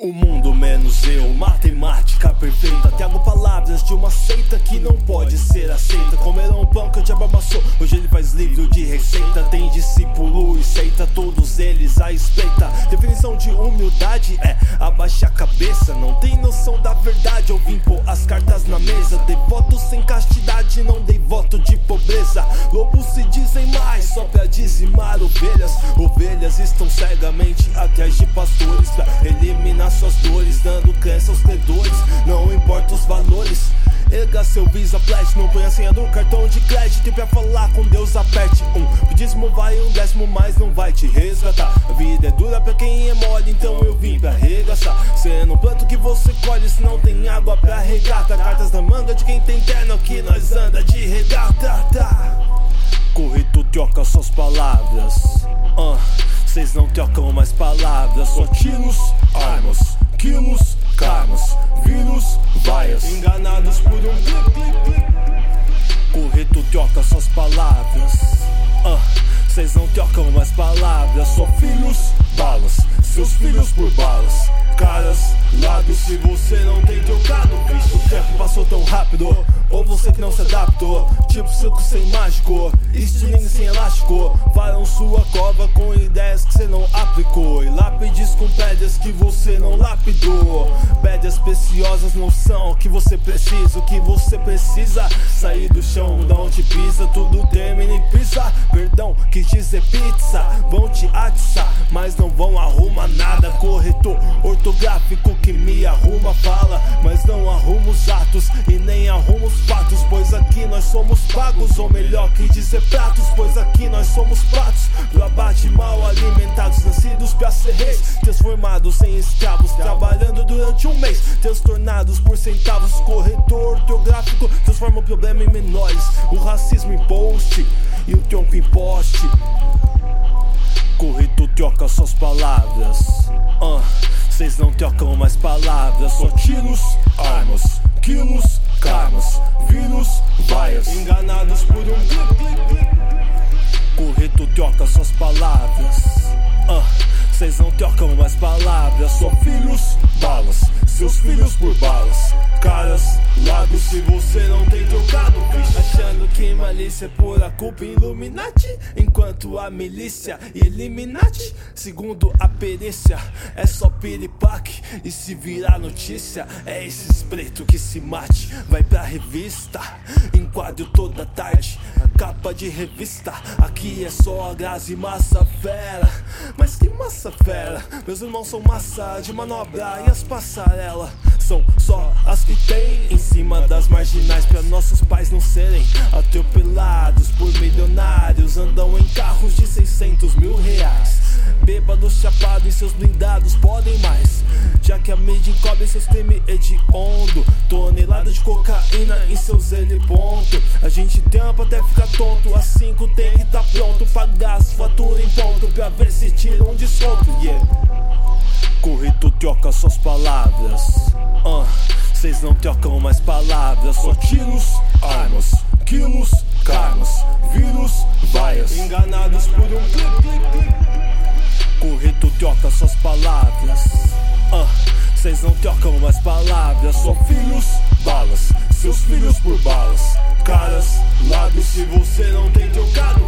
O mundo menos eu, matemática perfeita. Trago palavras de uma seita que não pode ser aceita. Comeram um pão que o diabo amassou, hoje ele faz livro de receita. Tem discípulo e seita, todos eles a espreita. Definição de humildade é abaixar a cabeça. Não tem noção da verdade, eu vim pôr as cartas na mesa. Dei voto sem castidade, não dei voto de pobreza. Lobos se dizem mais, só pra dizimar ovelhas. Ovelhas estão cegamente atrás de pastores Pra dores, dando crença aos credores. Não importa os valores. Erga seu Visa Platinum, põe a senha do cartão de crédito e pra falar com Deus aperte um. dízimo vai um décimo, mas não vai te resgatar. A vida é dura pra quem é mole, então eu vim pra arregaçar. Cê não planta o que você colhe, se não tem água pra regata. Cartas na manga de quem tem terno, que nós anda de regata. Tá. Correto troca suas palavras. Uh. Vocês não trocam mais palavras, só tiros, armas, Correto troca suas palavras. Vocês uh, não trocam mais palavras, só filhos, balas. Seus filhos por balas. Lábios, se você não tem trocado, bicho. O tempo passou tão rápido. Ou você que não se adaptou, tipo suco sem mágico, estilingue sem elástico. Farão sua cova com ideias que você não aplicou. E lápides com pedras que você não lapidou. Pedras preciosas não são o que você precisa. O que você precisa sair do chão, da onde pisa. Tudo termina em pizza. Perdão, quis dizer pizza. Vão te atiçar, mas não vão arrumar nada. Corretor ortográfico que me arruma fala, mas não arruma os atos e nem arruma os fatos, pois aqui nós somos pagos, ou melhor que dizer pratos, pois aqui nós somos pratos do abate mal alimentados, nascidos pra ser reis, transformados em escravos, trabalhando durante um mês, transtornados por centavos, corretor ortográfico transforma o problema em menores, o racismo em post e o tronco em poste. Corretor troca suas palavras. Uh, Vocês não trocam mais palavras, só tiros, armas, quilos, karmas, vírus, vaias. Enganados por um clique, clique, clique. Correto troca suas palavras. Uh, Vocês não trocam mais palavras, só filhos, balas. Seus filhos por balas. Caras, lábios, se você não tem trocado, bicho. Achando que malícia é pura culpa Illuminati. Enquanto a milícia Eliminati, segundo a perícia, é só piripaque. E se virar notícia, é esses preto que se mate. Vai pra revista, enquadro toda tarde. Capa de revista, aqui é só a Grazi massa fera. Mas que massa fera, meus irmãos são massa de manobra e as passarelas são só as que tem em cima das marginais para nossos pais não serem atropelados por milionários. Andam em carros de 600 mil reais. Bêbados chapados em seus blindados podem mais. Já que a mídia encobre seus crimes hediondo. Tonelada de cocaína em seus ponto a gente trampa até ficar tonto. A cinco tem que tá pronto pagar as faturas em ponto pra ver se tira um desconto yeah. Correto troca suas palavras. Vocês não trocam mais palavras, só tiros, armas, quilos, karmas, vírus, vaias. Enganados por um clique, clique, clique. Correto troca suas palavras. Uh, Vocês não trocam mais palavras, só filhos, balas. Seus filhos por balas. Caras, lábios, se você não tem trocado.